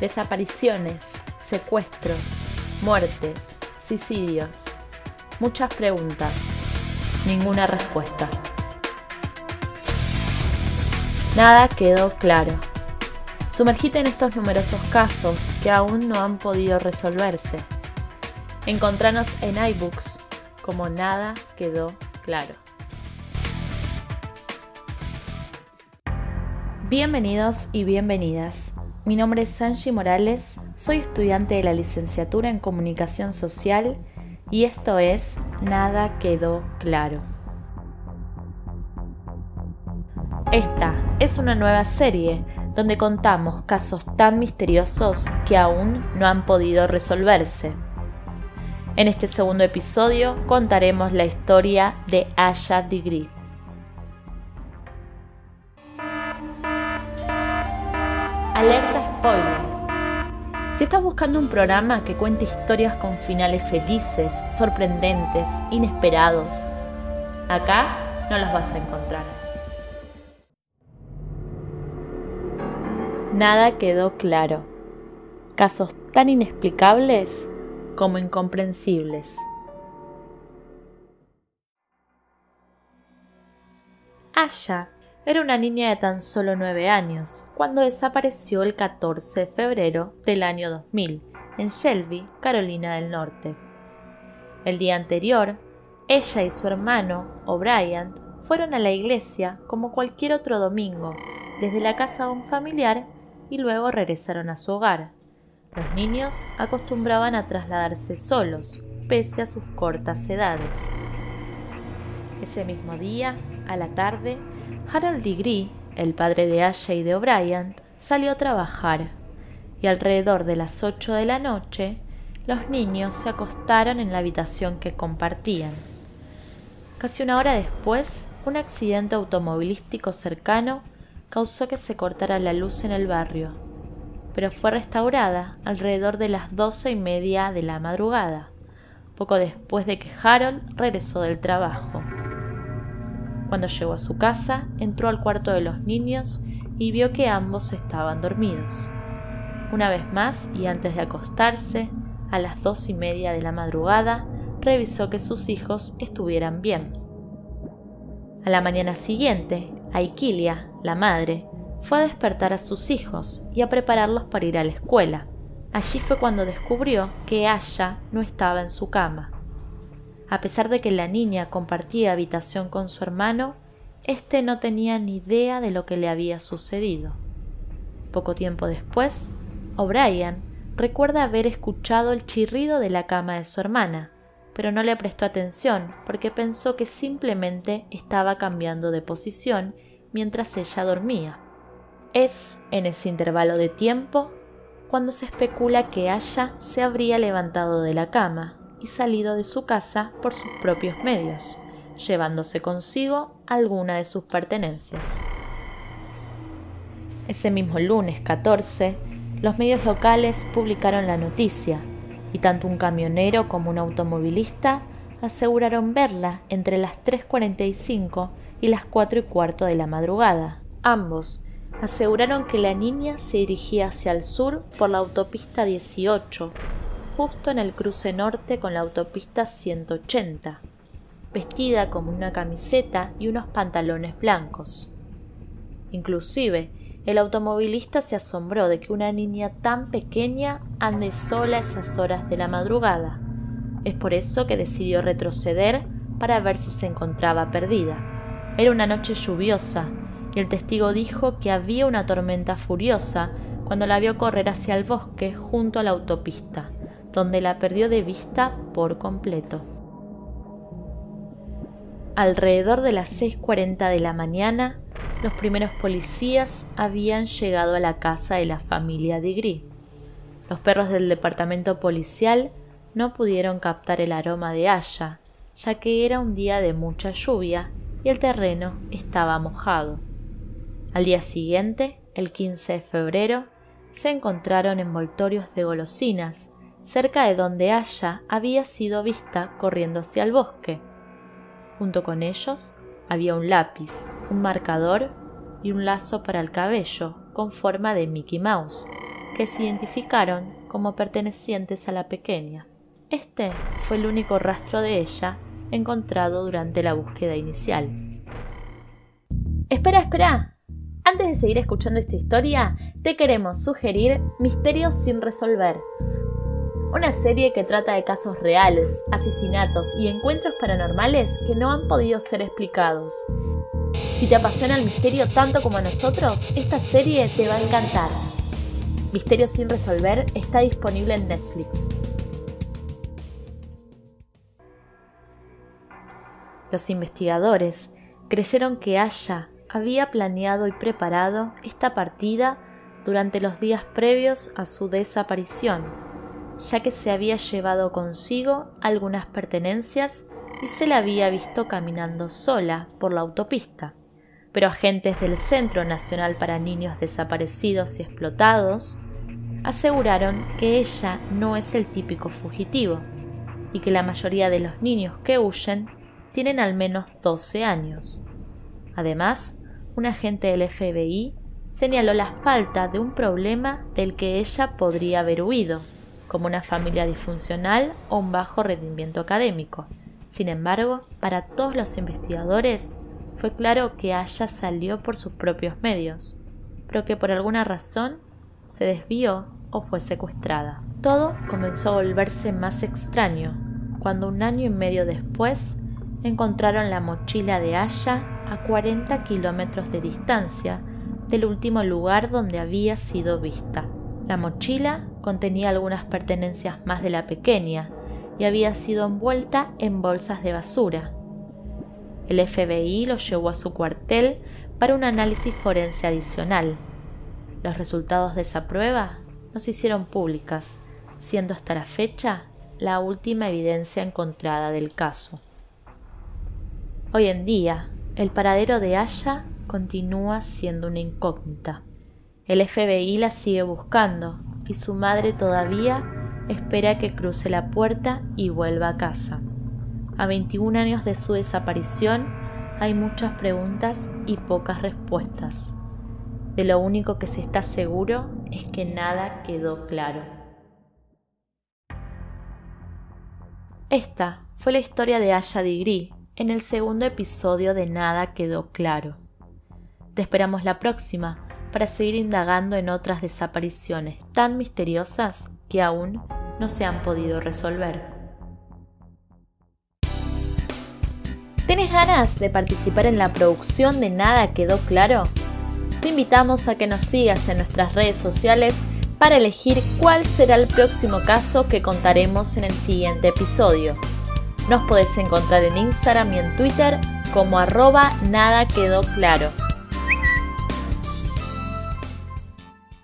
Desapariciones, secuestros, muertes, suicidios. Muchas preguntas, ninguna respuesta. Nada quedó claro. Sumergite en estos numerosos casos que aún no han podido resolverse. Encontranos en iBooks como Nada quedó claro. Bienvenidos y bienvenidas. Mi nombre es Sanji Morales, soy estudiante de la licenciatura en Comunicación Social y esto es Nada quedó claro. Esta es una nueva serie donde contamos casos tan misteriosos que aún no han podido resolverse. En este segundo episodio contaremos la historia de Asha Degree. Alerta spoiler. Si estás buscando un programa que cuente historias con finales felices, sorprendentes, inesperados, acá no los vas a encontrar. Nada quedó claro. Casos tan inexplicables como incomprensibles. Era una niña de tan solo nueve años cuando desapareció el 14 de febrero del año 2000 en Shelby, Carolina del Norte. El día anterior, ella y su hermano, O'Brien, fueron a la iglesia como cualquier otro domingo, desde la casa de un familiar y luego regresaron a su hogar. Los niños acostumbraban a trasladarse solos, pese a sus cortas edades. Ese mismo día, a la tarde, Harold Degree, el padre de Asha y de O'Brien, salió a trabajar y alrededor de las ocho de la noche los niños se acostaron en la habitación que compartían. Casi una hora después, un accidente automovilístico cercano causó que se cortara la luz en el barrio, pero fue restaurada alrededor de las doce y media de la madrugada, poco después de que Harold regresó del trabajo. Cuando llegó a su casa, entró al cuarto de los niños y vio que ambos estaban dormidos. Una vez más, y antes de acostarse, a las dos y media de la madrugada, revisó que sus hijos estuvieran bien. A la mañana siguiente, Aikilia, la madre, fue a despertar a sus hijos y a prepararlos para ir a la escuela. Allí fue cuando descubrió que Aya no estaba en su cama. A pesar de que la niña compartía habitación con su hermano, éste no tenía ni idea de lo que le había sucedido. Poco tiempo después, O'Brien recuerda haber escuchado el chirrido de la cama de su hermana, pero no le prestó atención porque pensó que simplemente estaba cambiando de posición mientras ella dormía. Es en ese intervalo de tiempo cuando se especula que Aya se habría levantado de la cama y salido de su casa por sus propios medios, llevándose consigo alguna de sus pertenencias. Ese mismo lunes 14, los medios locales publicaron la noticia y tanto un camionero como un automovilista aseguraron verla entre las 3.45 y las 4 y cuarto de la madrugada. Ambos aseguraron que la niña se dirigía hacia el sur por la autopista 18 justo en el cruce norte con la autopista 180, vestida con una camiseta y unos pantalones blancos. Inclusive, el automovilista se asombró de que una niña tan pequeña ande sola a esas horas de la madrugada. Es por eso que decidió retroceder para ver si se encontraba perdida. Era una noche lluviosa y el testigo dijo que había una tormenta furiosa cuando la vio correr hacia el bosque junto a la autopista donde la perdió de vista por completo. Alrededor de las 6.40 de la mañana, los primeros policías habían llegado a la casa de la familia Digri. Los perros del departamento policial no pudieron captar el aroma de haya, ya que era un día de mucha lluvia y el terreno estaba mojado. Al día siguiente, el 15 de febrero, se encontraron envoltorios de golosinas cerca de donde Aya había sido vista corriendo hacia el bosque. Junto con ellos había un lápiz, un marcador y un lazo para el cabello con forma de Mickey Mouse, que se identificaron como pertenecientes a la pequeña. Este fue el único rastro de ella encontrado durante la búsqueda inicial. Espera, espera. Antes de seguir escuchando esta historia, te queremos sugerir Misterios sin resolver, una serie que trata de casos reales, asesinatos y encuentros paranormales que no han podido ser explicados. Si te apasiona el misterio tanto como a nosotros, esta serie te va a encantar. Misterios sin resolver está disponible en Netflix. Los investigadores creyeron que Aya había planeado y preparado esta partida durante los días previos a su desaparición, ya que se había llevado consigo algunas pertenencias y se la había visto caminando sola por la autopista. Pero agentes del Centro Nacional para Niños Desaparecidos y Explotados aseguraron que ella no es el típico fugitivo y que la mayoría de los niños que huyen tienen al menos 12 años. Además, un agente del FBI señaló la falta de un problema del que ella podría haber huido, como una familia disfuncional o un bajo rendimiento académico. Sin embargo, para todos los investigadores fue claro que Aya salió por sus propios medios, pero que por alguna razón se desvió o fue secuestrada. Todo comenzó a volverse más extraño cuando un año y medio después encontraron la mochila de Aya a 40 kilómetros de distancia del último lugar donde había sido vista. La mochila contenía algunas pertenencias más de la pequeña y había sido envuelta en bolsas de basura. El FBI lo llevó a su cuartel para un análisis forense adicional. Los resultados de esa prueba no se hicieron públicas, siendo hasta la fecha la última evidencia encontrada del caso. Hoy en día, el paradero de Aya continúa siendo una incógnita. El FBI la sigue buscando y su madre todavía espera que cruce la puerta y vuelva a casa. A 21 años de su desaparición hay muchas preguntas y pocas respuestas. De lo único que se está seguro es que nada quedó claro. Esta fue la historia de Aya en el segundo episodio de Nada quedó claro. Te esperamos la próxima para seguir indagando en otras desapariciones tan misteriosas que aún no se han podido resolver. ¿Tienes ganas de participar en la producción de Nada quedó claro? Te invitamos a que nos sigas en nuestras redes sociales para elegir cuál será el próximo caso que contaremos en el siguiente episodio. Nos podés encontrar en Instagram y en Twitter como arroba nada quedó claro